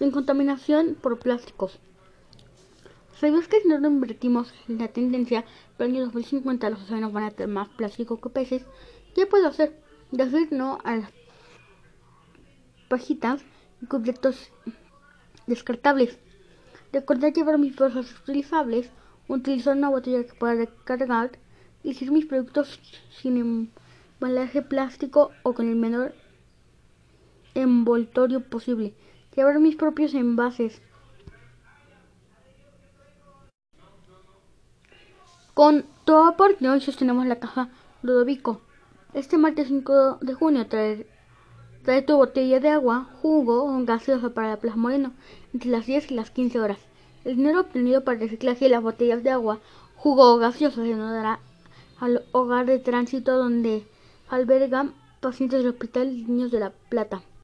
sin contaminación por plásticos. ¿Sabías que si no invertimos en la tendencia, para el año 2050 los océanos van a tener más plástico que peces? ¿Qué puedo hacer? Decir no a las pajitas y cubiertos descartables. Recordar llevar mis bolsas utilizables, utilizar una botella que pueda recargar y decir mis productos sin embalaje plástico o con el menor envoltorio posible. Llevar mis propios envases. Con todo aporte hoy sostenemos la caja Ludovico. Este martes 5 de junio trae, trae tu botella de agua, jugo o gaseoso para la Plaza Moreno entre las 10 y las 15 horas. El dinero obtenido para el reciclaje de las botellas de agua, jugo o gaseoso se dará al hogar de tránsito donde albergan pacientes del Hospital Niños de la Plata.